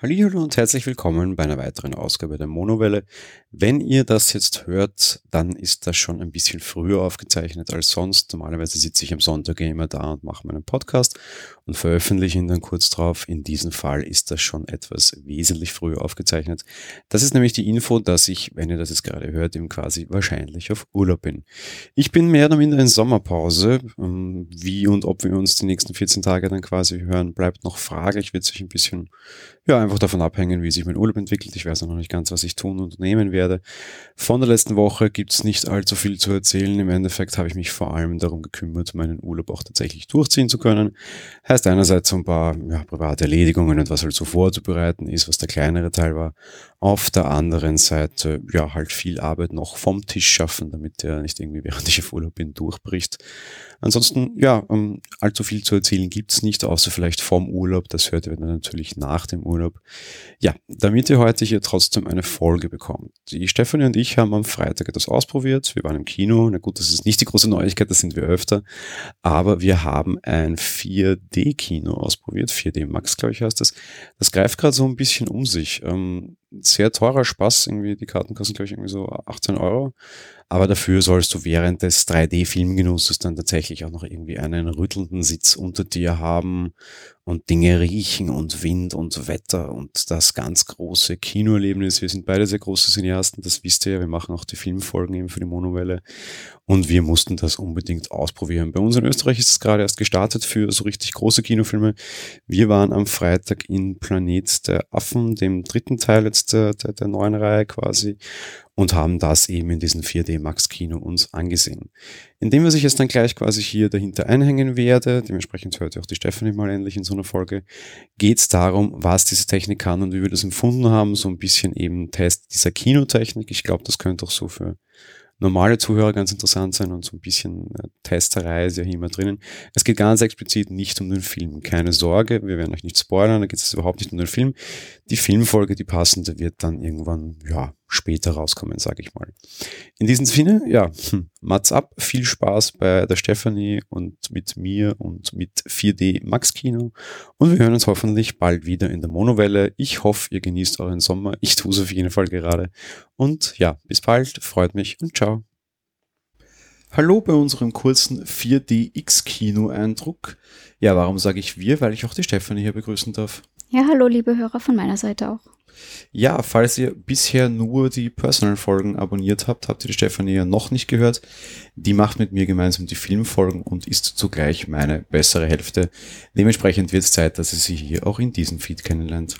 Hallo und herzlich willkommen bei einer weiteren Ausgabe der Monowelle. Wenn ihr das jetzt hört, dann ist das schon ein bisschen früher aufgezeichnet als sonst. Normalerweise sitze ich am Sonntag immer da und mache meinen Podcast und veröffentliche ihn dann kurz drauf. In diesem Fall ist das schon etwas wesentlich früher aufgezeichnet. Das ist nämlich die Info, dass ich, wenn ihr das jetzt gerade hört, eben quasi wahrscheinlich auf Urlaub bin. Ich bin mehr oder minder in Sommerpause. Ähm, wie und ob wir uns die nächsten 14 Tage dann quasi hören, bleibt noch fraglich. Wird sich ein bisschen ja, einfach davon abhängen, wie sich mein Urlaub entwickelt. Ich weiß noch nicht ganz, was ich tun und nehmen werde. Von der letzten Woche gibt's nicht allzu viel zu erzählen. Im Endeffekt habe ich mich vor allem darum gekümmert, meinen Urlaub auch tatsächlich durchziehen zu können. Heißt einerseits so ein paar ja, private Erledigungen und was halt so vorzubereiten ist, was der kleinere Teil war. Auf der anderen Seite, ja, halt viel Arbeit noch vom Tisch schaffen, damit der nicht irgendwie während ich auf Urlaub bin durchbricht. Ansonsten, ja, ähm, allzu viel zu erzählen gibt's nicht, außer vielleicht vom Urlaub. Das hört ihr dann natürlich nach dem Urlaub. Ja, damit ihr heute hier trotzdem eine Folge bekommt. Die Stefanie und ich haben am Freitag etwas ausprobiert. Wir waren im Kino. Na gut, das ist nicht die große Neuigkeit, das sind wir öfter. Aber wir haben ein 4D-Kino ausprobiert. 4D Max, glaube ich, heißt das. Das greift gerade so ein bisschen um sich. Ähm, sehr teurer Spaß. Irgendwie, die Karten kosten, glaube ich, irgendwie so 18 Euro. Aber dafür sollst du während des 3D-Filmgenusses dann tatsächlich auch noch irgendwie einen rüttelnden Sitz unter dir haben und Dinge riechen und Wind und Wetter und das ganz große Kinoerlebnis. Wir sind beide sehr große Cineasten, das wisst ihr ja. Wir machen auch die Filmfolgen eben für die Monowelle und wir mussten das unbedingt ausprobieren. Bei uns in Österreich ist es gerade erst gestartet für so richtig große Kinofilme. Wir waren am Freitag in Planet der Affen, dem dritten Teil jetzt der, der, der neuen Reihe quasi und haben das eben in diesem 4D Max Kino uns angesehen. Indem wir sich jetzt dann gleich quasi hier dahinter einhängen werde, dementsprechend hört auch die Stephanie mal endlich in so einer Folge, geht es darum, was diese Technik kann und wie wir das empfunden haben, so ein bisschen eben Test dieser Kinotechnik. Ich glaube, das könnte auch so für normale Zuhörer ganz interessant sein und so ein bisschen äh, Testerei ist ja hier immer drinnen. Es geht ganz explizit nicht um den Film. Keine Sorge, wir werden euch nicht spoilern, da geht es überhaupt nicht um den Film. Die Filmfolge, die passende, wird dann irgendwann, ja, später rauskommen, sage ich mal. In diesem Sinne, ja, hm, Mats ab, viel Spaß bei der Stefanie und mit mir und mit 4D Max Kino und wir hören uns hoffentlich bald wieder in der Monowelle. Ich hoffe, ihr genießt euren Sommer. Ich tue es auf jeden Fall gerade. Und ja, bis bald, freut mich und ciao. Hallo bei unserem kurzen 4DX-Kino-Eindruck. Ja, warum sage ich wir? Weil ich auch die Stefanie hier begrüßen darf. Ja, hallo liebe Hörer von meiner Seite auch. Ja, falls ihr bisher nur die Personal-Folgen abonniert habt, habt ihr die Stefanie ja noch nicht gehört. Die macht mit mir gemeinsam die Filmfolgen und ist zugleich meine bessere Hälfte. Dementsprechend wird es Zeit, dass ihr sie hier auch in diesem Feed kennenlernt.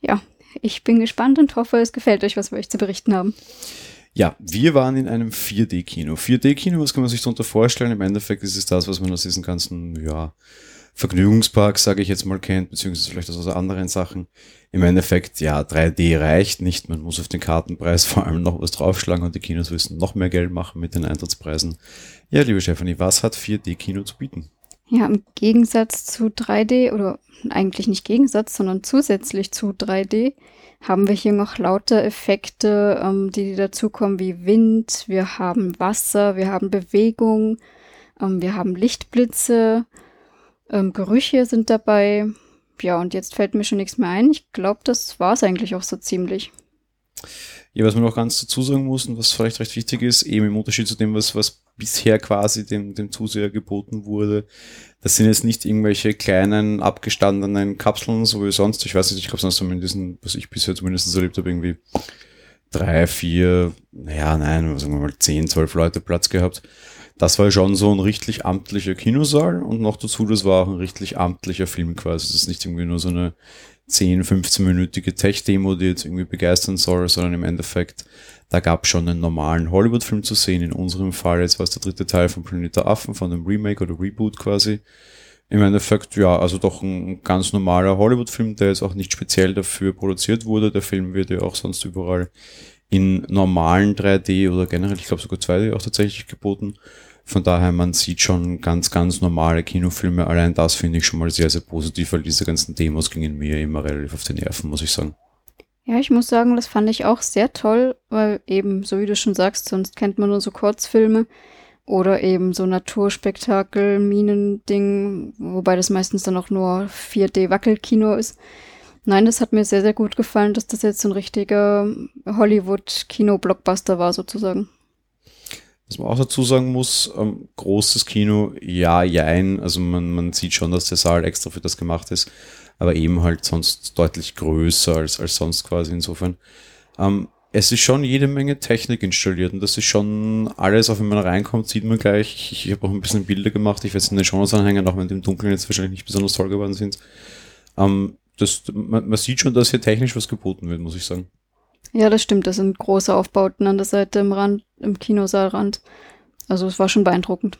Ja, ich bin gespannt und hoffe, es gefällt euch, was wir euch zu berichten haben. Ja, wir waren in einem 4D-Kino. 4D-Kino, was kann man sich darunter vorstellen? Im Endeffekt ist es das, was man aus diesen ganzen, ja, Vergnügungsparks, sage ich jetzt mal, kennt, beziehungsweise vielleicht aus anderen Sachen. Im Endeffekt, ja, 3D reicht nicht. Man muss auf den Kartenpreis vor allem noch was draufschlagen und die Kinos müssen noch mehr Geld machen mit den Eintrittspreisen. Ja, liebe Stephanie, was hat 4D-Kino zu bieten? Ja, im Gegensatz zu 3D oder eigentlich nicht Gegensatz, sondern zusätzlich zu 3D haben wir hier noch lauter Effekte, ähm, die dazukommen wie Wind, wir haben Wasser, wir haben Bewegung, ähm, wir haben Lichtblitze, ähm, Gerüche sind dabei. Ja, und jetzt fällt mir schon nichts mehr ein. Ich glaube, das war es eigentlich auch so ziemlich. Ja, was man noch ganz dazu sagen muss und was vielleicht recht wichtig ist, eben im Unterschied zu dem, was, was bisher quasi dem, dem Zuseher geboten wurde, das sind jetzt nicht irgendwelche kleinen, abgestandenen Kapseln, so wie sonst. Ich weiß nicht, ich glaube, sonst haben in diesen, was ich bisher zumindest erlebt habe, irgendwie drei, vier, naja, nein, sagen wir mal zehn, zwölf Leute Platz gehabt. Das war schon so ein richtig amtlicher Kinosaal und noch dazu, das war auch ein richtig amtlicher Film quasi. Das ist nicht irgendwie nur so eine 10, 15-minütige Tech-Demo, die jetzt irgendwie begeistern soll, sondern im Endeffekt, da gab es schon einen normalen Hollywood-Film zu sehen. In unserem Fall, jetzt war es der dritte Teil von Planeta Affen, von dem Remake oder Reboot quasi. Im Endeffekt, ja, also doch ein ganz normaler Hollywood-Film, der jetzt auch nicht speziell dafür produziert wurde. Der Film wird ja auch sonst überall in normalen 3D oder generell, ich glaube sogar 2D auch tatsächlich geboten. Von daher, man sieht schon ganz, ganz normale Kinofilme. Allein das finde ich schon mal sehr, sehr positiv, weil diese ganzen Demos gingen mir immer relativ auf die Nerven, muss ich sagen. Ja, ich muss sagen, das fand ich auch sehr toll, weil eben, so wie du schon sagst, sonst kennt man nur so Kurzfilme. oder eben so Naturspektakel, Minending, wobei das meistens dann auch nur 4D-Wackelkino ist. Nein, das hat mir sehr, sehr gut gefallen, dass das jetzt so ein richtiger Hollywood-Kino-Blockbuster war sozusagen. Was man auch dazu sagen muss, ähm, großes Kino, ja, jein. Also man, man sieht schon, dass der Saal extra für das gemacht ist, aber eben halt sonst deutlich größer als, als sonst quasi insofern. Ähm, es ist schon jede Menge Technik installiert und das ist schon alles, auch wenn man reinkommt, sieht man gleich. Ich, ich habe auch ein bisschen Bilder gemacht, ich werde es in den Shownotes anhängen, auch wenn die im Dunkeln jetzt wahrscheinlich nicht besonders toll geworden sind. Ähm, das, man, man sieht schon, dass hier technisch was geboten wird, muss ich sagen. Ja, das stimmt. Das sind große Aufbauten an der Seite im Rand, im Kinosaalrand. Also es war schon beeindruckend.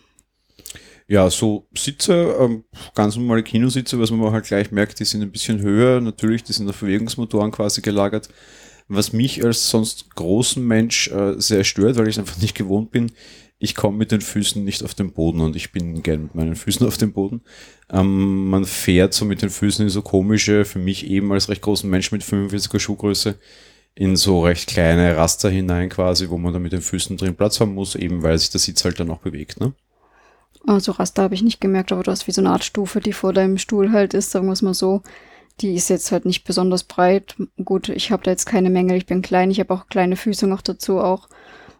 Ja, so Sitze, ähm, ganz normale Kinositze, was man halt gleich merkt, die sind ein bisschen höher. Natürlich, die sind auf Bewegungsmotoren quasi gelagert. Was mich als sonst großen Mensch äh, sehr stört, weil ich es einfach nicht gewohnt bin, ich komme mit den Füßen nicht auf den Boden und ich bin gern mit meinen Füßen auf dem Boden. Ähm, man fährt so mit den Füßen in so komische, für mich eben als recht großen Mensch mit 45er Schuhgröße, in so recht kleine Raster hinein quasi, wo man dann mit den Füßen drin Platz haben muss, eben weil sich der Sitz halt dann auch bewegt, ne? Also Raster habe ich nicht gemerkt, aber du hast wie so eine Art Stufe, die vor deinem Stuhl halt ist, sagen wir es mal so. Die ist jetzt halt nicht besonders breit. Gut, ich habe da jetzt keine Mängel, ich bin klein, ich habe auch kleine Füße noch dazu auch.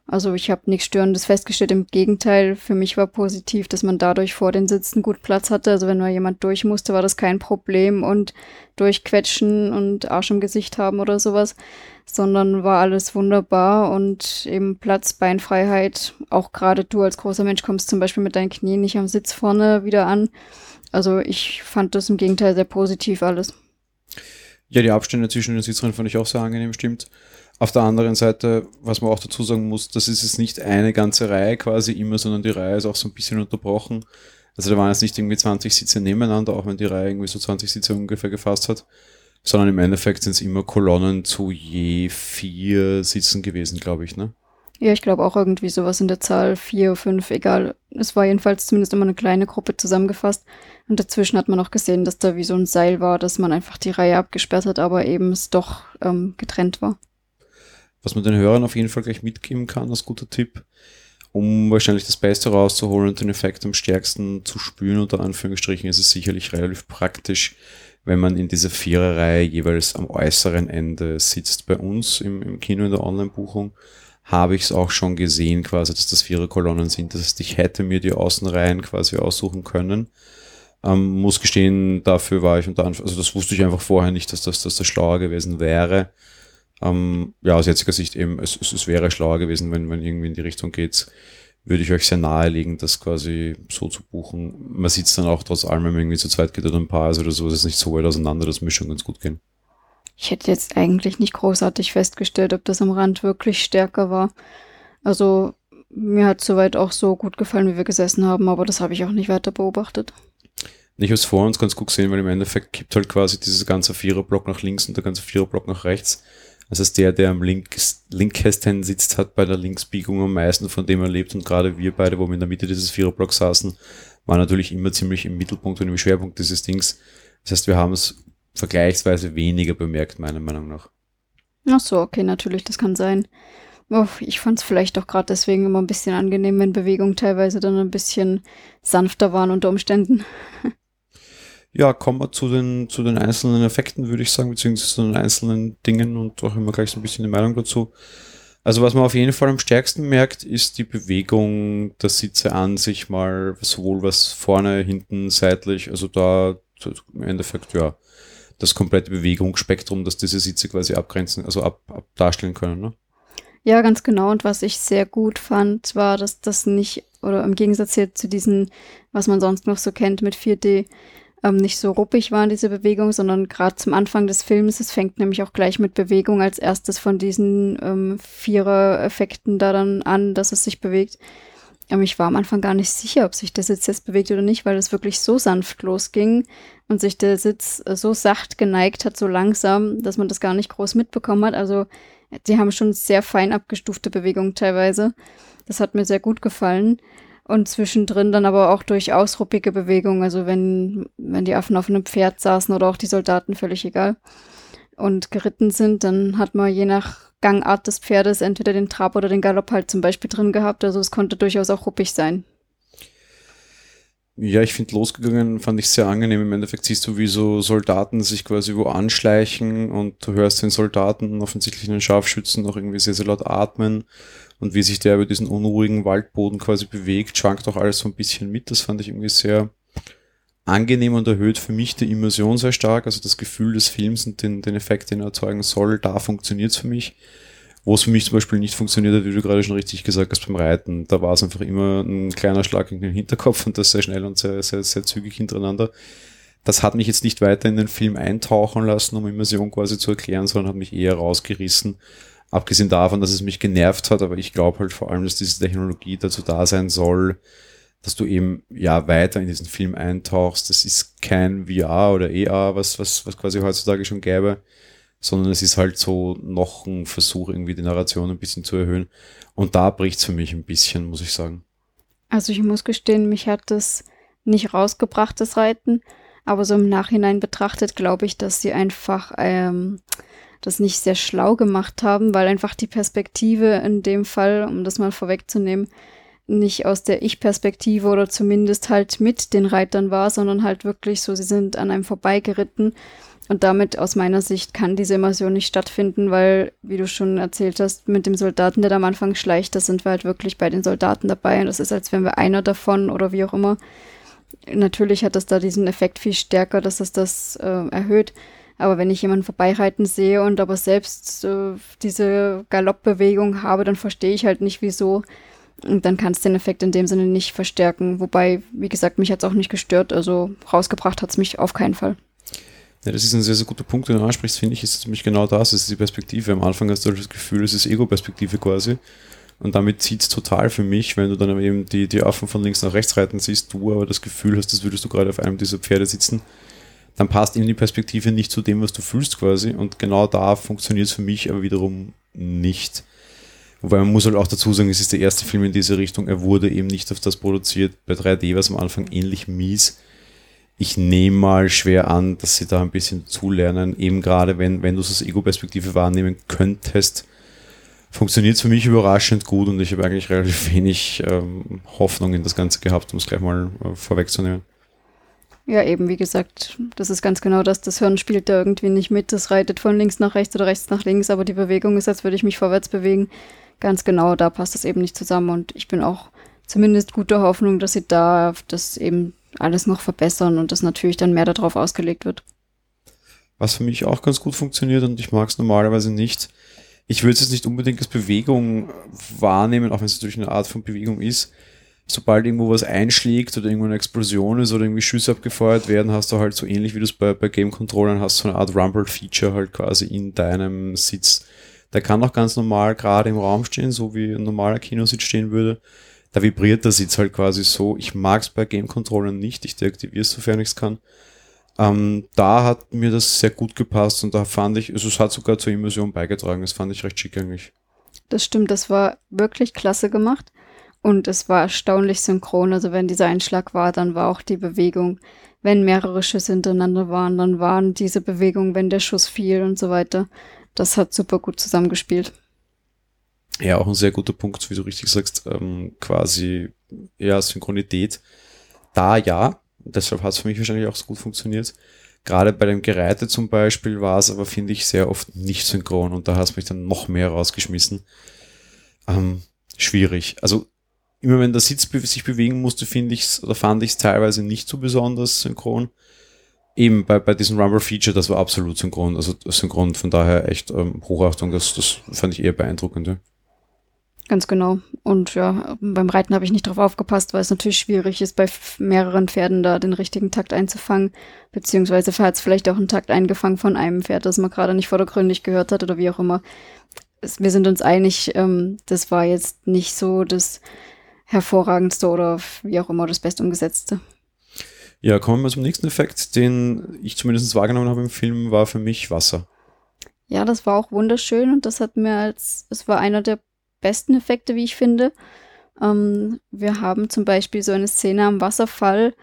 Also ich habe nichts Störendes festgestellt. Im Gegenteil, für mich war positiv, dass man dadurch vor den Sitzen gut Platz hatte. Also wenn mal jemand durch musste, war das kein Problem und durchquetschen und Arsch im Gesicht haben oder sowas, sondern war alles wunderbar und eben Platz, Beinfreiheit. Auch gerade du als großer Mensch kommst zum Beispiel mit deinen Knien nicht am Sitz vorne wieder an. Also ich fand das im Gegenteil sehr positiv alles. Ja, die Abstände zwischen den Sitzreihen fand ich auch sehr angenehm, stimmt. Auf der anderen Seite, was man auch dazu sagen muss, das ist jetzt nicht eine ganze Reihe quasi immer, sondern die Reihe ist auch so ein bisschen unterbrochen. Also da waren jetzt nicht irgendwie 20 Sitze nebeneinander, auch wenn die Reihe irgendwie so 20 Sitze ungefähr gefasst hat, sondern im Endeffekt sind es immer Kolonnen zu je vier Sitzen gewesen, glaube ich, ne? Ja, ich glaube auch irgendwie sowas in der Zahl vier, fünf, egal. Es war jedenfalls zumindest immer eine kleine Gruppe zusammengefasst. Und dazwischen hat man auch gesehen, dass da wie so ein Seil war, dass man einfach die Reihe abgesperrt hat, aber eben es doch ähm, getrennt war was man den Hörern auf jeden Fall gleich mitgeben kann, als guter Tipp, um wahrscheinlich das Beste rauszuholen und den Effekt am stärksten zu spüren, unter Anführungsstrichen, ist es sicherlich relativ praktisch, wenn man in dieser Viererreihe jeweils am äußeren Ende sitzt. Bei uns im, im Kino in der Online-Buchung habe ich es auch schon gesehen, quasi, dass das Viererkolonnen sind. Das heißt, ich hätte mir die Außenreihen quasi aussuchen können. Ähm, muss gestehen, dafür war ich unter Anführungszeichen, also das wusste ich einfach vorher nicht, dass das, dass das schlauer gewesen wäre. Ähm, ja, aus jetziger Sicht eben, es, es, es wäre schlauer gewesen, wenn man irgendwie in die Richtung geht, würde ich euch sehr nahelegen, das quasi so zu buchen. Man sieht es dann auch trotz allem, wenn man irgendwie zu zweit geht oder ein Paar ist oder so, es ist nicht so weit auseinander, das muss schon ganz gut gehen. Ich hätte jetzt eigentlich nicht großartig festgestellt, ob das am Rand wirklich stärker war. Also mir hat soweit auch so gut gefallen, wie wir gesessen haben, aber das habe ich auch nicht weiter beobachtet. Ich habe es vor uns ganz gut gesehen, weil im Endeffekt kippt halt quasi dieses ganze Viererblock nach links und der ganze Viererblock nach rechts. Also der, der am links, linksten sitzt, hat bei der Linksbiegung am meisten von dem erlebt und gerade wir beide, wo wir in der Mitte dieses Viererblocks saßen, waren natürlich immer ziemlich im Mittelpunkt und im Schwerpunkt dieses Dings. Das heißt, wir haben es vergleichsweise weniger bemerkt, meiner Meinung nach. Ach so, okay, natürlich, das kann sein. Oh, ich fand es vielleicht auch gerade deswegen immer ein bisschen angenehm, wenn Bewegungen teilweise dann ein bisschen sanfter waren unter Umständen. ja, kommen wir zu den, zu den einzelnen Effekten, würde ich sagen, beziehungsweise zu den einzelnen Dingen und auch immer gleich so ein bisschen die Meinung dazu. Also was man auf jeden Fall am stärksten merkt, ist die Bewegung der Sitze an sich mal, sowohl was vorne, hinten, seitlich, also da im Endeffekt, ja, das komplette Bewegungsspektrum, das diese Sitze quasi abgrenzen, also ab, ab darstellen können, ne? Ja, ganz genau. Und was ich sehr gut fand, war, dass das nicht, oder im Gegensatz hier zu diesen, was man sonst noch so kennt mit 4D, ähm, nicht so ruppig waren, diese Bewegung, sondern gerade zum Anfang des Films, es fängt nämlich auch gleich mit Bewegung als erstes von diesen ähm, Vierer-Effekten da dann an, dass es sich bewegt. Ähm, ich war am Anfang gar nicht sicher, ob sich der Sitz jetzt bewegt oder nicht, weil es wirklich so sanft losging und sich der Sitz äh, so sacht geneigt hat, so langsam, dass man das gar nicht groß mitbekommen hat. Also die haben schon sehr fein abgestufte Bewegungen teilweise. Das hat mir sehr gut gefallen und zwischendrin dann aber auch durchaus ruppige Bewegungen, also wenn, wenn die Affen auf einem Pferd saßen oder auch die Soldaten, völlig egal. und geritten sind, dann hat man je nach Gangart des Pferdes entweder den Trab oder den Galopp halt zum Beispiel drin gehabt. Also es konnte durchaus auch ruppig sein. Ja, ich finde losgegangen, fand ich sehr angenehm. Im Endeffekt siehst du, wie so Soldaten sich quasi wo anschleichen und du hörst den Soldaten, offensichtlich einen Scharfschützen, noch irgendwie sehr, sehr laut atmen und wie sich der über diesen unruhigen Waldboden quasi bewegt, schwankt auch alles so ein bisschen mit. Das fand ich irgendwie sehr angenehm und erhöht für mich die Immersion sehr stark. Also das Gefühl des Films und den, den Effekt, den er erzeugen soll, da funktioniert es für mich. Wo es für mich zum Beispiel nicht funktioniert hat, wie du gerade schon richtig gesagt hast, beim Reiten. Da war es einfach immer ein kleiner Schlag in den Hinterkopf und das sehr schnell und sehr, sehr, sehr zügig hintereinander. Das hat mich jetzt nicht weiter in den Film eintauchen lassen, um Immersion quasi zu erklären, sondern hat mich eher rausgerissen. Abgesehen davon, dass es mich genervt hat, aber ich glaube halt vor allem, dass diese Technologie dazu da sein soll, dass du eben ja weiter in diesen Film eintauchst. Das ist kein VR oder ER, was, was, was quasi heutzutage schon gäbe, sondern es ist halt so noch ein Versuch, irgendwie die Narration ein bisschen zu erhöhen. Und da bricht es für mich ein bisschen, muss ich sagen. Also ich muss gestehen, mich hat das nicht rausgebracht, das Reiten. Aber so im Nachhinein betrachtet, glaube ich, dass sie einfach ähm, das nicht sehr schlau gemacht haben, weil einfach die Perspektive in dem Fall, um das mal vorwegzunehmen, nicht aus der Ich-Perspektive oder zumindest halt mit den Reitern war, sondern halt wirklich so, sie sind an einem vorbeigeritten. Und damit aus meiner Sicht kann diese Immersion nicht stattfinden, weil, wie du schon erzählt hast, mit dem Soldaten, der da am Anfang schleicht, das sind wir halt wirklich bei den Soldaten dabei. Und das ist, als wären wir einer davon oder wie auch immer. Natürlich hat das da diesen Effekt viel stärker, dass es das äh, erhöht. Aber wenn ich jemanden vorbeireiten sehe und aber selbst äh, diese Galoppbewegung habe, dann verstehe ich halt nicht, wieso und dann kann es den Effekt in dem Sinne nicht verstärken. Wobei, wie gesagt, mich hat es auch nicht gestört. Also rausgebracht hat es mich auf keinen Fall. Ja, das ist ein sehr, sehr guter Punkt, den du ansprichst, finde ich, ist nämlich genau das, es ist die Perspektive. Am Anfang hast du das Gefühl, es ist Ego-Perspektive quasi. Und damit zieht es total für mich, wenn du dann eben die, die Affen von links nach rechts reiten siehst, du aber das Gefühl hast, als würdest du gerade auf einem dieser Pferde sitzen, dann passt eben die Perspektive nicht zu dem, was du fühlst quasi. Und genau da funktioniert es für mich aber wiederum nicht. Wobei man muss halt auch dazu sagen, es ist der erste Film in diese Richtung. Er wurde eben nicht auf das produziert. Bei 3D war es am Anfang ähnlich mies. Ich nehme mal schwer an, dass sie da ein bisschen zulernen. Eben gerade, wenn, wenn du es aus Ego-Perspektive wahrnehmen könntest, funktioniert es für mich überraschend gut und ich habe eigentlich relativ wenig ähm, Hoffnung in das Ganze gehabt, um es gleich mal äh, vorwegzunehmen. Ja, eben, wie gesagt, das ist ganz genau das. Das Hirn spielt da irgendwie nicht mit. Das reitet von links nach rechts oder rechts nach links, aber die Bewegung ist, als würde ich mich vorwärts bewegen ganz genau, da passt es eben nicht zusammen. Und ich bin auch zumindest guter Hoffnung, dass sie da das eben alles noch verbessern und dass natürlich dann mehr darauf ausgelegt wird. Was für mich auch ganz gut funktioniert und ich mag es normalerweise nicht. Ich würde es jetzt nicht unbedingt als Bewegung wahrnehmen, auch wenn es natürlich eine Art von Bewegung ist. Sobald irgendwo was einschlägt oder irgendwo eine Explosion ist oder irgendwie Schüsse abgefeuert werden, hast du halt so ähnlich wie du es bei, bei Game Controllern hast, so eine Art Rumble-Feature halt quasi in deinem Sitz der kann auch ganz normal gerade im Raum stehen, so wie ein normaler Kinositz stehen würde. Da vibriert der Sitz halt quasi so. Ich mag es bei Game Controllern nicht. Ich deaktiviere es, sofern ich es kann. Ähm, da hat mir das sehr gut gepasst und da fand ich, also es hat sogar zur Immersion beigetragen. Das fand ich recht schick eigentlich. Das stimmt, das war wirklich klasse gemacht und es war erstaunlich synchron. Also wenn dieser Einschlag war, dann war auch die Bewegung. Wenn mehrere Schüsse hintereinander waren, dann waren diese Bewegungen, wenn der Schuss fiel und so weiter das hat super gut zusammengespielt. Ja, auch ein sehr guter Punkt, wie du richtig sagst, ähm, quasi ja, Synchronität. Da ja, deshalb hat es für mich wahrscheinlich auch so gut funktioniert. Gerade bei dem Gereite zum Beispiel war es aber, finde ich, sehr oft nicht synchron und da hast mich dann noch mehr rausgeschmissen. Ähm, schwierig. Also immer wenn der Sitz sich bewegen musste, finde ich oder fand ich es teilweise nicht so besonders synchron eben bei, bei diesem Rumble-Feature, das war absolut synchron, also synchron, von daher echt ähm, Hochachtung, das, das fand ich eher beeindruckend. Ja. Ganz genau. Und ja, beim Reiten habe ich nicht drauf aufgepasst, weil es natürlich schwierig ist, bei mehreren Pferden da den richtigen Takt einzufangen. Beziehungsweise hat es vielleicht auch einen Takt eingefangen von einem Pferd, das man gerade nicht vordergründig gehört hat oder wie auch immer. Es, wir sind uns einig, ähm, das war jetzt nicht so das hervorragendste oder wie auch immer das best umgesetzte. Ja, kommen wir zum nächsten Effekt, den ich zumindest wahrgenommen habe im Film, war für mich Wasser. Ja, das war auch wunderschön und das hat mir als, es war einer der besten Effekte, wie ich finde. Ähm, wir haben zum Beispiel so eine Szene am Wasserfall,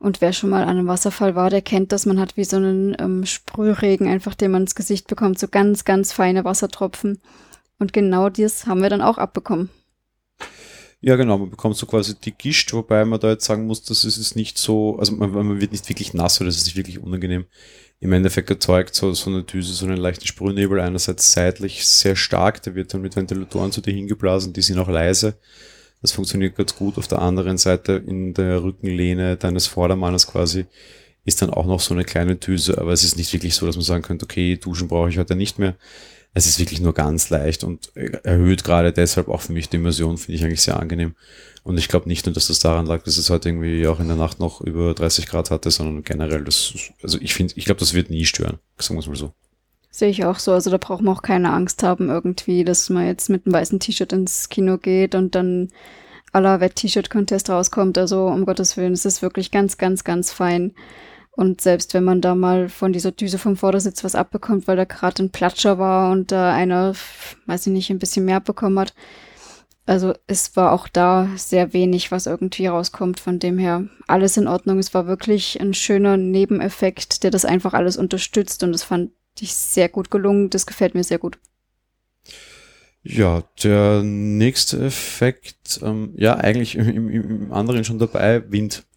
Und wer schon mal an einem Wasserfall war, der kennt das. Man hat wie so einen ähm, Sprühregen einfach, den man ins Gesicht bekommt, so ganz, ganz feine Wassertropfen. Und genau das haben wir dann auch abbekommen. Ja, genau, man bekommt so quasi die Gischt, wobei man da jetzt sagen muss, dass es ist nicht so, also man, man wird nicht wirklich nass oder das ist nicht wirklich unangenehm. Im Endeffekt erzeugt so, so eine Düse so einen leichten Sprühnebel, einerseits seitlich sehr stark, der wird dann mit Ventilatoren zu dir hingeblasen, die sind auch leise. Das funktioniert ganz gut. Auf der anderen Seite in der Rückenlehne deines Vordermannes quasi ist dann auch noch so eine kleine Düse, aber es ist nicht wirklich so, dass man sagen könnte, okay, duschen brauche ich heute nicht mehr. Es ist wirklich nur ganz leicht und erhöht gerade deshalb auch für mich die Immersion, finde ich eigentlich sehr angenehm. Und ich glaube nicht nur, dass das daran lag, dass es heute irgendwie auch in der Nacht noch über 30 Grad hatte, sondern generell, das, also ich finde, ich glaube, das wird nie stören, sagen wir es mal so. Sehe ich auch so. Also da braucht man auch keine Angst haben irgendwie, dass man jetzt mit einem weißen T-Shirt ins Kino geht und dann aller Wett-T-Shirt-Contest rauskommt. Also um Gottes Willen, es ist wirklich ganz, ganz, ganz fein. Und selbst wenn man da mal von dieser Düse vom Vordersitz was abbekommt, weil da gerade ein Platscher war und da einer, weiß ich nicht, ein bisschen mehr bekommen hat. Also es war auch da sehr wenig, was irgendwie rauskommt. Von dem her alles in Ordnung. Es war wirklich ein schöner Nebeneffekt, der das einfach alles unterstützt und das fand ich sehr gut gelungen. Das gefällt mir sehr gut. Ja, der nächste Effekt, ähm, ja, eigentlich im, im anderen schon dabei, Wind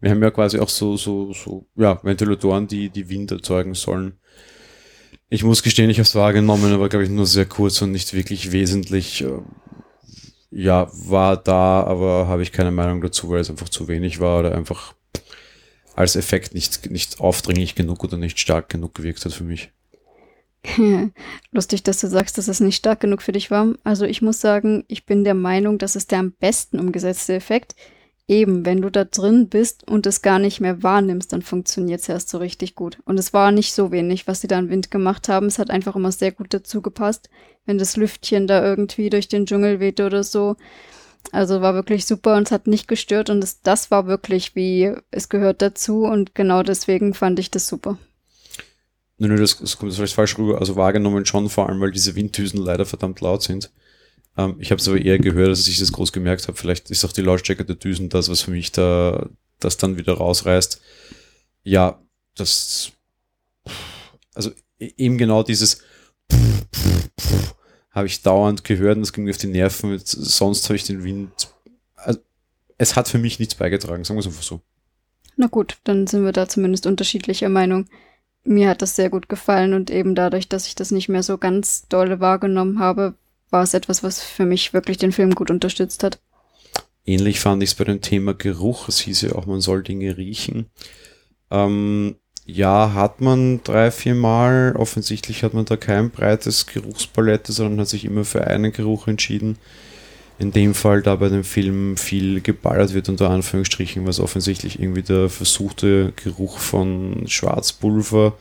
wir haben ja quasi auch so, so, so, ja, Ventilatoren, die, die Wind erzeugen sollen. Ich muss gestehen, ich habe es wahrgenommen, aber glaube ich nur sehr kurz und nicht wirklich wesentlich. Äh, ja, war da, aber habe ich keine Meinung dazu, weil es einfach zu wenig war oder einfach als Effekt nicht, nicht aufdringlich genug oder nicht stark genug gewirkt hat für mich. Lustig, dass du sagst, dass es nicht stark genug für dich war. Also ich muss sagen, ich bin der Meinung, das ist der am besten umgesetzte Effekt. Eben, wenn du da drin bist und es gar nicht mehr wahrnimmst, dann funktioniert es erst so richtig gut. Und es war nicht so wenig, was sie da im Wind gemacht haben. Es hat einfach immer sehr gut dazu gepasst, wenn das Lüftchen da irgendwie durch den Dschungel wehte oder so. Also war wirklich super und es hat nicht gestört und es, das war wirklich wie es gehört dazu und genau deswegen fand ich das super. Nö, nö, das, das kommt vielleicht falsch rüber. Also wahrgenommen schon, vor allem weil diese Winddüsen leider verdammt laut sind. Ähm, ich habe es aber eher gehört, dass ich das groß gemerkt habe. Vielleicht ist auch die Lautstärke der Düsen das, was für mich da das dann wieder rausreißt. Ja, das, also e-, eben genau dieses habe ich dauernd gehört und das ging mir auf die Nerven. Sonst habe ich den Wind, also es hat für mich nichts beigetragen, sagen wir es einfach so. Na gut, dann sind wir da zumindest unterschiedlicher Meinung. Mir hat das sehr gut gefallen und eben dadurch, dass ich das nicht mehr so ganz dolle wahrgenommen habe, war es etwas, was für mich wirklich den Film gut unterstützt hat. Ähnlich fand ich es bei dem Thema Geruch. Es hieß ja auch, man soll Dinge riechen. Ähm, ja, hat man drei, vier Mal. Offensichtlich hat man da kein breites Geruchspalette, sondern hat sich immer für einen Geruch entschieden. In dem Fall, da bei dem Film viel geballert wird, unter Anführungsstrichen, was offensichtlich irgendwie der versuchte Geruch von Schwarzpulver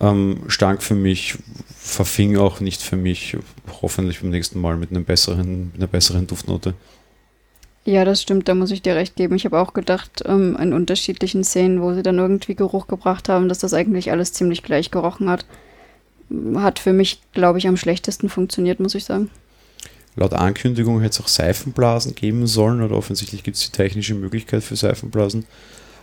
ähm, stank für mich, verfing auch nicht für mich. Hoffentlich beim nächsten Mal mit, einem besseren, mit einer besseren Duftnote. Ja, das stimmt, da muss ich dir recht geben. Ich habe auch gedacht, ähm, in unterschiedlichen Szenen, wo sie dann irgendwie Geruch gebracht haben, dass das eigentlich alles ziemlich gleich gerochen hat. Hat für mich, glaube ich, am schlechtesten funktioniert, muss ich sagen. Laut Ankündigung hätte es auch Seifenblasen geben sollen, oder offensichtlich gibt es die technische Möglichkeit für Seifenblasen.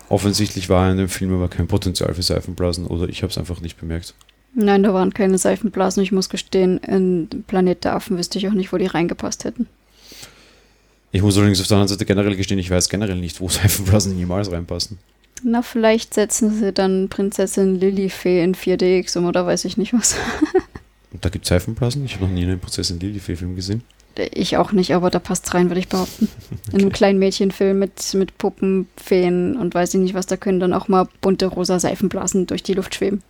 Offensichtlich war in dem Film aber kein Potenzial für Seifenblasen oder ich habe es einfach nicht bemerkt. Nein, da waren keine Seifenblasen. Ich muss gestehen, in Planet der Affen wüsste ich auch nicht, wo die reingepasst hätten. Ich muss allerdings auf der anderen Seite generell gestehen, ich weiß generell nicht, wo Seifenblasen jemals reinpassen. Na, vielleicht setzen sie dann Prinzessin Lilifee in 4DX um oder weiß ich nicht was. Und da gibt es Seifenblasen? Ich habe noch nie einen Prinzessin Lilifee-Film gesehen. Ich auch nicht, aber da passt rein, würde ich behaupten. Okay. In einem kleinen Mädchenfilm mit, mit Puppen, Feen und weiß ich nicht was, da können dann auch mal bunte rosa Seifenblasen durch die Luft schweben.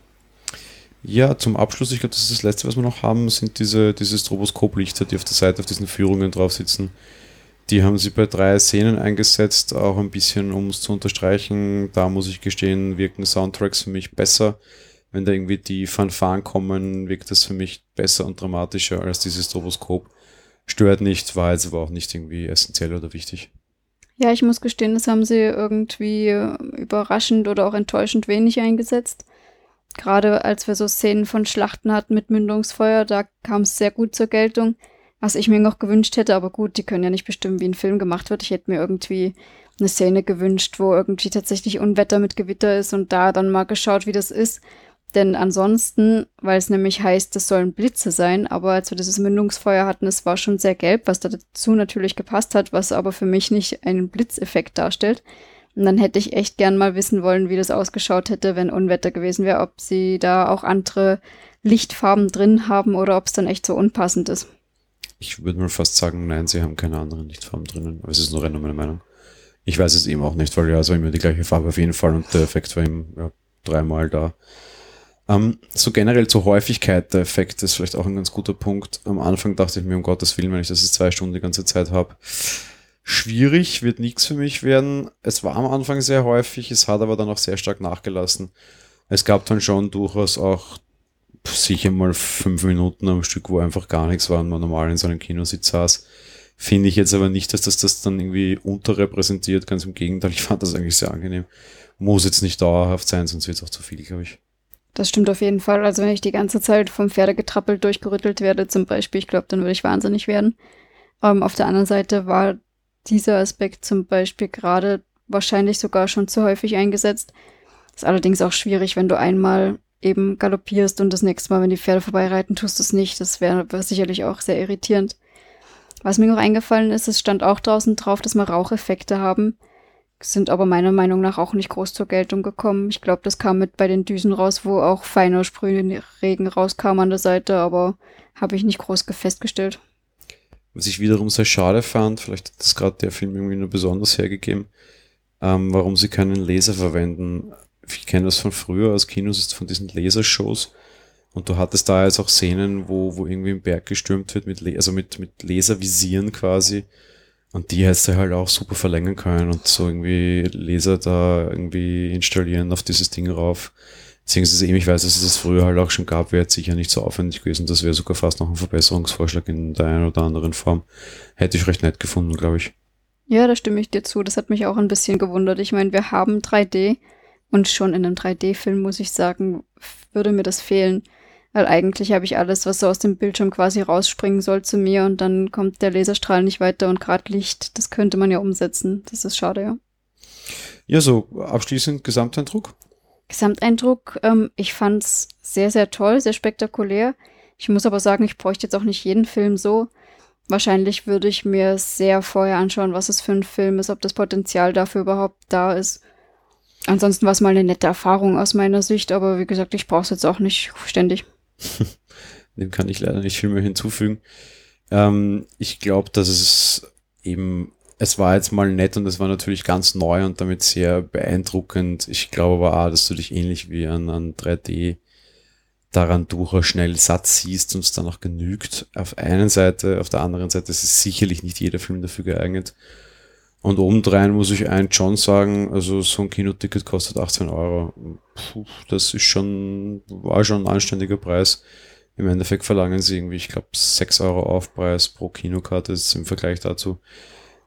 Ja, zum Abschluss, ich glaube, das ist das Letzte, was wir noch haben, sind diese, diese Stroboskoplichter, die auf der Seite auf diesen Führungen drauf sitzen. Die haben sie bei drei Szenen eingesetzt, auch ein bisschen, um es zu unterstreichen. Da muss ich gestehen, wirken Soundtracks für mich besser. Wenn da irgendwie die Fanfaren kommen, wirkt das für mich besser und dramatischer als dieses Stroboskop stört nicht, war jetzt aber auch nicht irgendwie essentiell oder wichtig. Ja, ich muss gestehen, das haben sie irgendwie überraschend oder auch enttäuschend wenig eingesetzt. Gerade als wir so Szenen von Schlachten hatten mit Mündungsfeuer, da kam es sehr gut zur Geltung. Was ich mir noch gewünscht hätte, aber gut, die können ja nicht bestimmen, wie ein Film gemacht wird. Ich hätte mir irgendwie eine Szene gewünscht, wo irgendwie tatsächlich Unwetter mit Gewitter ist und da dann mal geschaut, wie das ist. Denn ansonsten, weil es nämlich heißt, es sollen Blitze sein, aber als wir dieses Mündungsfeuer hatten, es war schon sehr gelb, was dazu natürlich gepasst hat, was aber für mich nicht einen Blitzeffekt darstellt. Und dann hätte ich echt gern mal wissen wollen, wie das ausgeschaut hätte, wenn Unwetter gewesen wäre, ob sie da auch andere Lichtfarben drin haben oder ob es dann echt so unpassend ist. Ich würde mal fast sagen, nein, sie haben keine anderen Lichtfarben drinnen. Aber es ist nur rein meine Meinung. Ich weiß es eben auch nicht, weil ja, es war immer die gleiche Farbe auf jeden Fall und der Effekt war eben ja, dreimal da. Ähm, so generell zur Häufigkeit der Effekte ist vielleicht auch ein ganz guter Punkt. Am Anfang dachte ich mir, um Gottes Willen, wenn ich das jetzt zwei Stunden die ganze Zeit habe, schwierig, wird nichts für mich werden. Es war am Anfang sehr häufig, es hat aber dann auch sehr stark nachgelassen. Es gab dann schon durchaus auch sicher mal fünf Minuten am Stück, wo einfach gar nichts war und man normal in so einem Kinositz saß. Finde ich jetzt aber nicht, dass das das dann irgendwie unterrepräsentiert, ganz im Gegenteil, ich fand das eigentlich sehr angenehm. Muss jetzt nicht dauerhaft sein, sonst wird es auch zu viel, glaube ich. Das stimmt auf jeden Fall. Also wenn ich die ganze Zeit vom Pferdegetrappel durchgerüttelt werde, zum Beispiel, ich glaube, dann würde ich wahnsinnig werden. Ähm, auf der anderen Seite war dieser Aspekt zum Beispiel gerade wahrscheinlich sogar schon zu häufig eingesetzt. Ist allerdings auch schwierig, wenn du einmal eben galoppierst und das nächste Mal, wenn die Pferde vorbeireiten, tust du es nicht. Das wäre wär sicherlich auch sehr irritierend. Was mir noch eingefallen ist, es stand auch draußen drauf, dass wir Raucheffekte haben. Sind aber meiner Meinung nach auch nicht groß zur Geltung gekommen. Ich glaube, das kam mit bei den Düsen raus, wo auch feiner Sprühregen rauskam an der Seite, aber habe ich nicht groß festgestellt. Was ich wiederum sehr schade fand, vielleicht hat das gerade der Film irgendwie nur besonders hergegeben, ähm, warum sie keinen Laser verwenden ich kenne das von früher aus Kinos, von diesen Lasershows. Und du hattest da jetzt auch Szenen, wo, wo irgendwie im Berg gestürmt wird, mit, also mit, mit Laservisieren quasi. Und die hättest du halt auch super verlängern können und so irgendwie Laser da irgendwie installieren auf dieses Ding rauf. Beziehungsweise eben, ich weiß, dass es das früher halt auch schon gab, wäre jetzt sicher nicht so aufwendig gewesen. Das wäre sogar fast noch ein Verbesserungsvorschlag in der einen oder anderen Form. Hätte ich recht nett gefunden, glaube ich. Ja, da stimme ich dir zu. Das hat mich auch ein bisschen gewundert. Ich meine, wir haben 3D und schon in einem 3D-Film, muss ich sagen, würde mir das fehlen. Weil eigentlich habe ich alles, was so aus dem Bildschirm quasi rausspringen soll, zu mir und dann kommt der Laserstrahl nicht weiter und gerade Licht, das könnte man ja umsetzen. Das ist schade, ja. Ja, so abschließend Gesamteindruck? Gesamteindruck, ähm, ich fand's sehr, sehr toll, sehr spektakulär. Ich muss aber sagen, ich bräuchte jetzt auch nicht jeden Film so. Wahrscheinlich würde ich mir sehr vorher anschauen, was es für ein Film ist, ob das Potenzial dafür überhaupt da ist. Ansonsten war es mal eine nette Erfahrung aus meiner Sicht, aber wie gesagt, ich brauche es jetzt auch nicht ständig. Dem kann ich leider nicht viel mehr hinzufügen. Ähm, ich glaube, dass es eben, es war jetzt mal nett und es war natürlich ganz neu und damit sehr beeindruckend. Ich glaube aber auch, dass du dich ähnlich wie an, an 3D daran durchaus schnell satt siehst und es dann auch genügt. Auf einer Seite, auf der anderen Seite ist es sicherlich nicht jeder Film dafür geeignet. Und obendrein muss ich eins schon sagen, also so ein Kinoticket kostet 18 Euro. Puh, das ist schon, war schon ein anständiger Preis. Im Endeffekt verlangen sie irgendwie, ich glaube, 6 Euro Aufpreis pro Kinokarte ist im Vergleich dazu.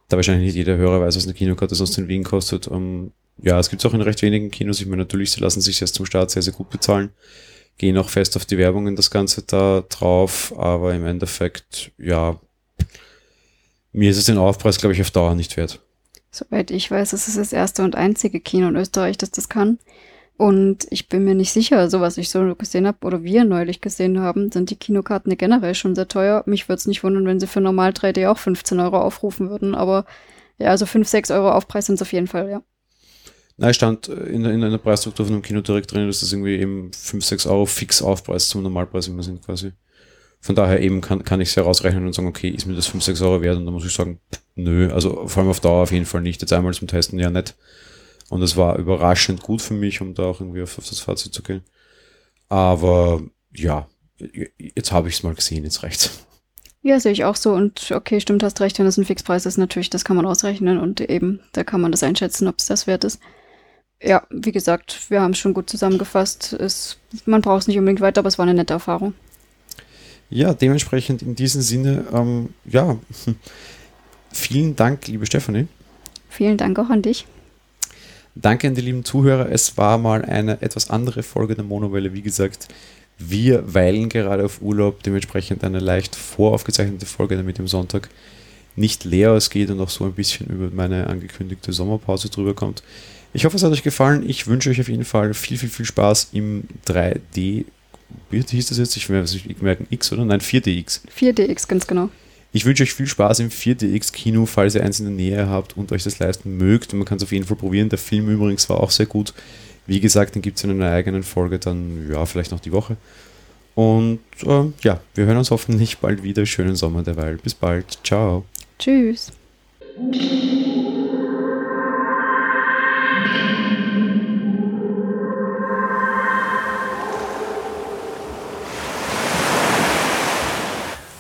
Da wahrscheinlich nicht jeder Hörer weiß, was eine Kinokarte sonst in Wien kostet. Um, ähm, ja, es gibt es auch in recht wenigen Kinos. Ich meine, natürlich, sie lassen sich erst zum Start sehr, sehr gut bezahlen. Gehen auch fest auf die Werbung in das Ganze da drauf. Aber im Endeffekt, ja, mir ist es den Aufpreis, glaube ich, auf Dauer nicht wert. Soweit ich weiß, ist es das erste und einzige Kino in Österreich, das das kann. Und ich bin mir nicht sicher, so was ich so gesehen habe oder wir neulich gesehen haben, sind die Kinokarten generell schon sehr teuer. Mich würde es nicht wundern, wenn sie für normal 3D auch 15 Euro aufrufen würden. Aber ja, also 5, 6 Euro Aufpreis sind es auf jeden Fall, ja. Nein, stand in, in einer Preisstruktur von einem Kino direkt drin, dass das irgendwie eben 5, 6 Euro fix Aufpreis zum Normalpreis immer sind quasi. Von daher eben kann, kann ich es herausrechnen und sagen, okay, ist mir das 5, 6 Euro wert? Und dann muss ich sagen, nö, also vor allem auf Dauer auf jeden Fall nicht. Jetzt einmal zum Testen ja nicht. Und es war überraschend gut für mich, um da auch irgendwie auf, auf das Fazit zu gehen. Aber ja, jetzt habe ich es mal gesehen, jetzt reicht's. Ja, sehe ich auch so. Und okay, stimmt, hast recht, wenn es ein Fixpreis ist, natürlich, das kann man ausrechnen und eben, da kann man das einschätzen, ob es das wert ist. Ja, wie gesagt, wir haben es schon gut zusammengefasst. Es, man braucht es nicht unbedingt weiter, aber es war eine nette Erfahrung. Ja, dementsprechend in diesem Sinne, ähm, ja, vielen Dank, liebe Stefanie. Vielen Dank auch an dich. Danke an die lieben Zuhörer. Es war mal eine etwas andere Folge der Monowelle. Wie gesagt, wir weilen gerade auf Urlaub, dementsprechend eine leicht voraufgezeichnete Folge damit im Sonntag. nicht leer ausgeht und auch so ein bisschen über meine angekündigte Sommerpause drüber kommt. Ich hoffe, es hat euch gefallen. Ich wünsche euch auf jeden Fall viel, viel, viel Spaß im 3D. Wie hieß das jetzt? Ich, ich merke X oder? Nein, 4DX. 4DX, ganz genau. Ich wünsche euch viel Spaß im 4DX-Kino, falls ihr eins in der Nähe habt und euch das leisten mögt. Und man kann es auf jeden Fall probieren. Der Film übrigens war auch sehr gut. Wie gesagt, den gibt es in einer eigenen Folge dann, ja, vielleicht noch die Woche. Und äh, ja, wir hören uns hoffentlich bald wieder. Schönen Sommer derweil. Bis bald. Ciao. Tschüss.